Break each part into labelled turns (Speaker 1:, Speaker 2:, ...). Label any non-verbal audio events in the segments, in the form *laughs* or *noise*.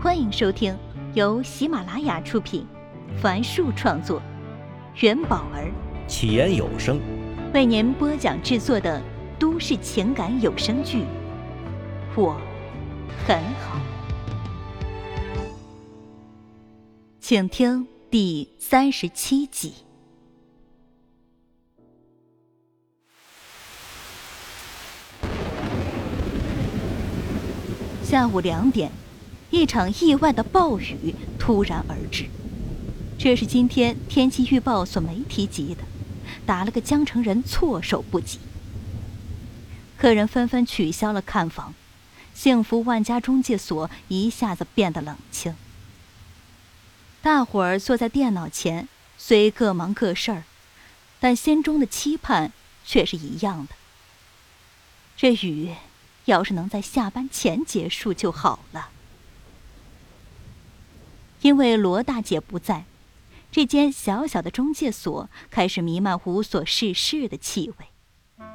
Speaker 1: 欢迎收听由喜马拉雅出品，凡树创作，元宝儿。
Speaker 2: 起言有声。
Speaker 1: 为您播讲制作的都市情感有声剧《我很好》，请听第三十七集。下午两点，一场意外的暴雨突然而至。这是今天天气预报所没提及的，打了个江城人措手不及。客人纷纷取消了看房，幸福万家中介所一下子变得冷清。大伙儿坐在电脑前，虽各忙各事儿，但心中的期盼却是一样的。这雨。要是能在下班前结束就好了。因为罗大姐不在，这间小小的中介所开始弥漫无所事事的气味。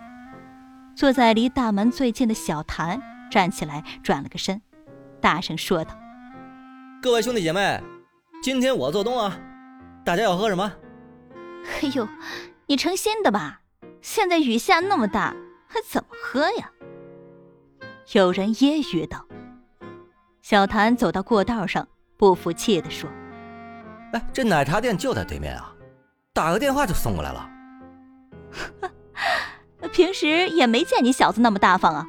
Speaker 1: 坐在离大门最近的小谭站起来，转了个身，大声说道：“
Speaker 2: 各位兄弟姐妹，今天我做东啊，大家要喝什么？”“
Speaker 1: 哎呦，你成心的吧？现在雨下那么大，还怎么喝呀？”有人揶揄道：“小谭走到过道上，不服气地说：‘
Speaker 2: 哎，这奶茶店就在对面啊，打个电话就送过来了。*laughs* ’
Speaker 1: 平时也没见你小子那么大方啊，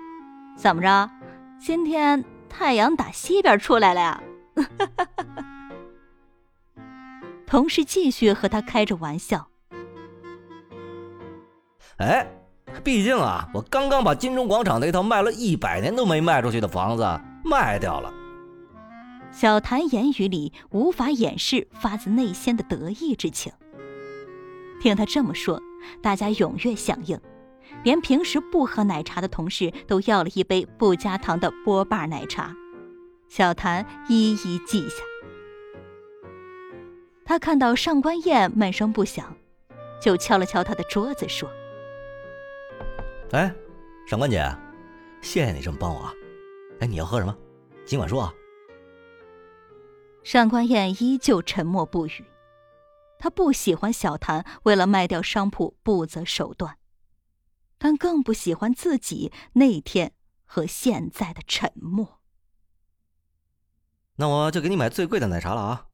Speaker 1: 怎么着？今天太阳打西边出来了呀？” *laughs* 同事继续和他开着玩笑：“
Speaker 2: 哎。”毕竟啊，我刚刚把金钟广场那套卖了一百年都没卖出去的房子卖掉了。
Speaker 1: 小谭言语里无法掩饰发自内心的得意之情。听他这么说，大家踊跃响应，连平时不喝奶茶的同事都要了一杯不加糖的波霸奶茶。小谭一一记下。他看到上官燕闷声不响，就敲了敲他的桌子说。
Speaker 2: 哎，上官姐，谢谢你这么帮我。哎，你要喝什么？尽管说啊。
Speaker 1: 上官燕依旧沉默不语，她不喜欢小谭为了卖掉商铺不择手段，但更不喜欢自己那天和现在的沉默。
Speaker 2: 那我就给你买最贵的奶茶了啊！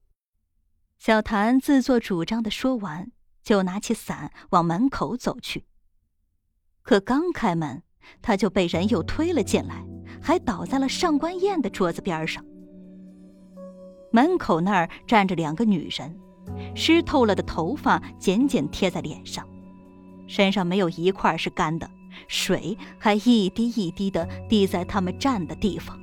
Speaker 1: 小谭自作主张的说完，就拿起伞往门口走去。可刚开门，他就被人又推了进来，还倒在了上官燕的桌子边上。门口那儿站着两个女人，湿透了的头发紧紧贴在脸上，身上没有一块是干的，水还一滴一滴的滴在他们站的地方。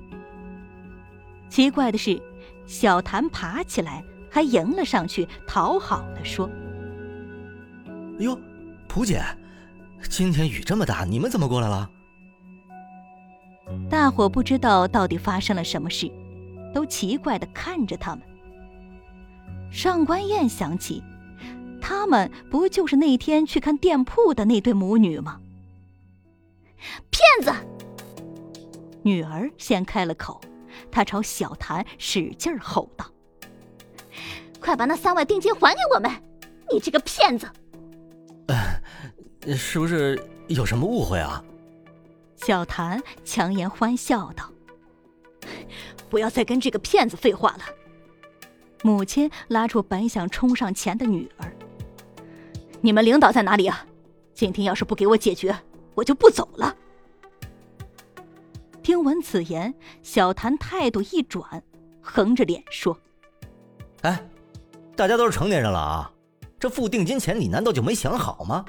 Speaker 1: 奇怪的是，小谭爬起来，还迎了上去，讨好的说：“
Speaker 2: 哎呦，蒲姐。”今天雨这么大，你们怎么过来了？
Speaker 1: 大伙不知道到底发生了什么事，都奇怪的看着他们。上官燕想起，他们不就是那天去看店铺的那对母女吗？骗子！女儿先开了口，她朝小谭使劲吼道：“快把那三万定金还给我们！你这个骗子！”
Speaker 2: 是不是有什么误会啊？
Speaker 1: 小谭强颜欢笑道：“不要再跟这个骗子废话了。”母亲拉住本想冲上前的女儿：“你们领导在哪里啊？今天要是不给我解决，我就不走了。”听闻此言，小谭态度一转，横着脸说：“
Speaker 2: 哎，大家都是成年人了啊，这付定金钱你难道就没想好吗？”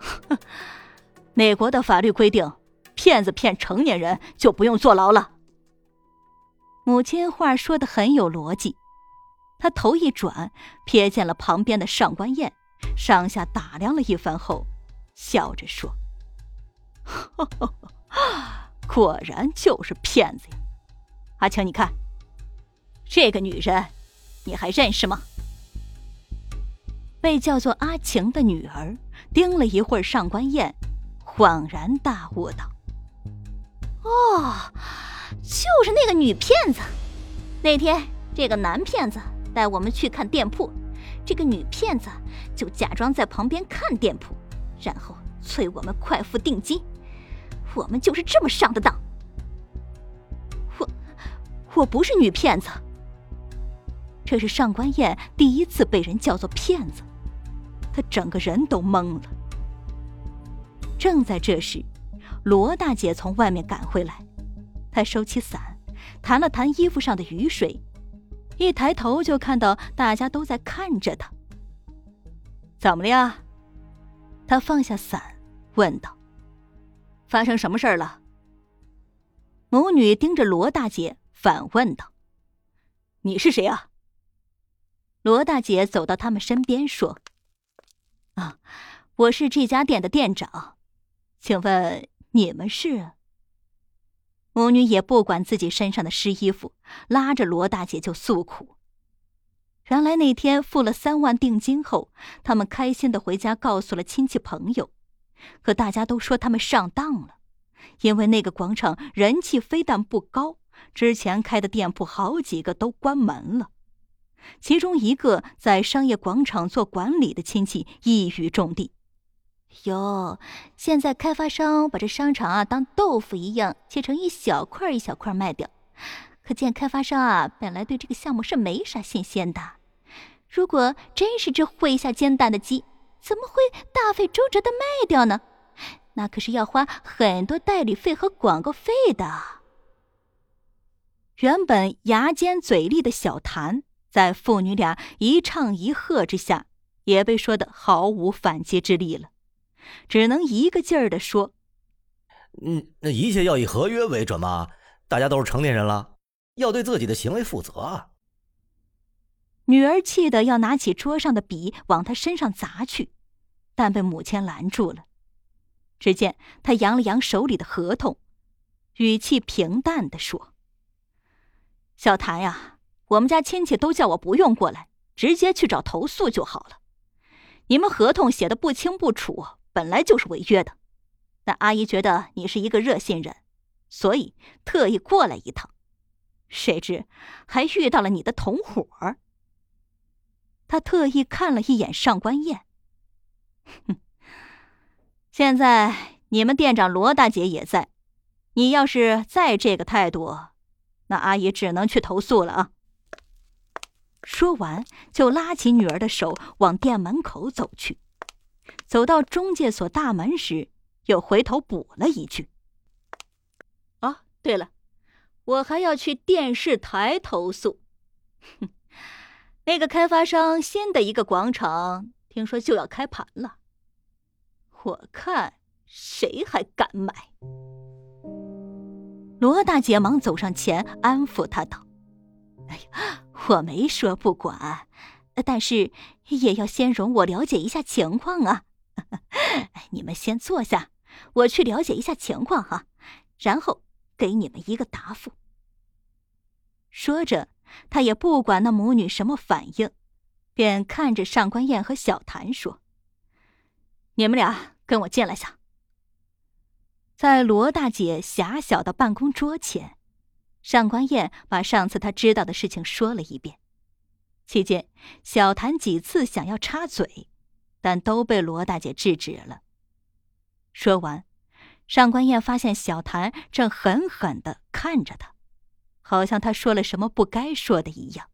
Speaker 1: 哼，*laughs* 美国的法律规定，骗子骗成年人就不用坐牢了。母亲话说的很有逻辑，他头一转，瞥见了旁边的上官燕，上下打量了一番后，笑着说：“ *laughs* 果然就是骗子呀！阿晴，你看，这个女人，你还认识吗？”被叫做阿晴的女儿。盯了一会儿上官燕，恍然大悟道：“哦，就是那个女骗子。那天这个男骗子带我们去看店铺，这个女骗子就假装在旁边看店铺，然后催我们快付定金。我们就是这么上的当。我，我不是女骗子。这是上官燕第一次被人叫做骗子，她整个人都懵了。正在这时，罗大姐从外面赶回来，她收起伞，弹了弹衣服上的雨水，一抬头就看到大家都在看着她。怎么了呀？她放下伞，问道：“发生什么事儿了？”母女盯着罗大姐，反问道：“你是谁啊？”罗大姐走到他们身边说：“啊，我是这家店的店长，请问你们是？”母女也不管自己身上的湿衣服，拉着罗大姐就诉苦。原来那天付了三万定金后，他们开心的回家告诉了亲戚朋友，可大家都说他们上当了，因为那个广场人气非但不高，之前开的店铺好几个都关门了。其中一个在商业广场做管理的亲戚一语中的：“哟，现在开发商把这商场啊当豆腐一样切成一小块一小块卖掉，可见开发商啊本来对这个项目是没啥信心的。如果真是只会下煎蛋的鸡，怎么会大费周折的卖掉呢？那可是要花很多代理费和广告费的。”原本牙尖嘴利的小谭。在父女俩一唱一和之下，也被说的毫无反击之力了，只能一个劲儿的说：“
Speaker 2: 嗯，那一切要以合约为准嘛，大家都是成年人了，要对自己的行为负责。”
Speaker 1: 女儿气得要拿起桌上的笔往他身上砸去，但被母亲拦住了。只见他扬了扬手里的合同，语气平淡的说：“小谭呀。”我们家亲戚都叫我不用过来，直接去找投诉就好了。你们合同写的不清不楚，本来就是违约的。但阿姨觉得你是一个热心人，所以特意过来一趟。谁知还遇到了你的同伙。他特意看了一眼上官燕，哼，现在你们店长罗大姐也在，你要是再这个态度，那阿姨只能去投诉了啊。说完，就拉起女儿的手往店门口走去。走到中介所大门时，又回头补了一句：“哦，对了，我还要去电视台投诉。哼，那个开发商新的一个广场，听说就要开盘了。我看谁还敢买？”罗大姐忙走上前安抚他道：“哎呀。”我没说不管，但是也要先容我了解一下情况啊！*laughs* 你们先坐下，我去了解一下情况哈，然后给你们一个答复。说着，他也不管那母女什么反应，便看着上官燕和小谭说：“你们俩跟我进来下。”在罗大姐狭小的办公桌前。上官燕把上次他知道的事情说了一遍，期间小谭几次想要插嘴，但都被罗大姐制止了。说完，上官燕发现小谭正狠狠的看着他，好像他说了什么不该说的一样。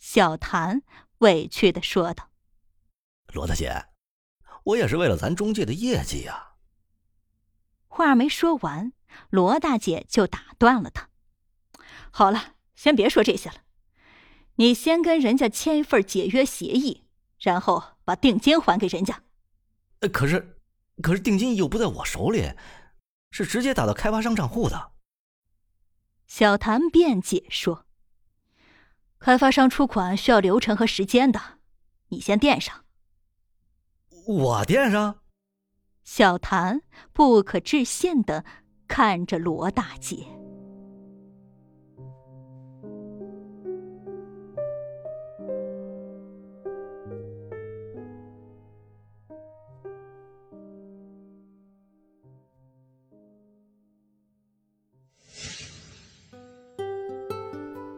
Speaker 1: 小谭委屈的说道：“
Speaker 2: 罗大姐，我也是为了咱中介的业绩呀。”
Speaker 1: 话没说完。罗大姐就打断了他：“好了，先别说这些了，你先跟人家签一份解约协议，然后把定金还给人家。”“
Speaker 2: 可是，可是定金又不在我手里，是直接打到开发商账户的。”
Speaker 1: 小谭辩解说：“开发商出款需要流程和时间的，你先垫上。”“
Speaker 2: 我垫上？”
Speaker 1: 小谭不可置信的。看着罗大姐，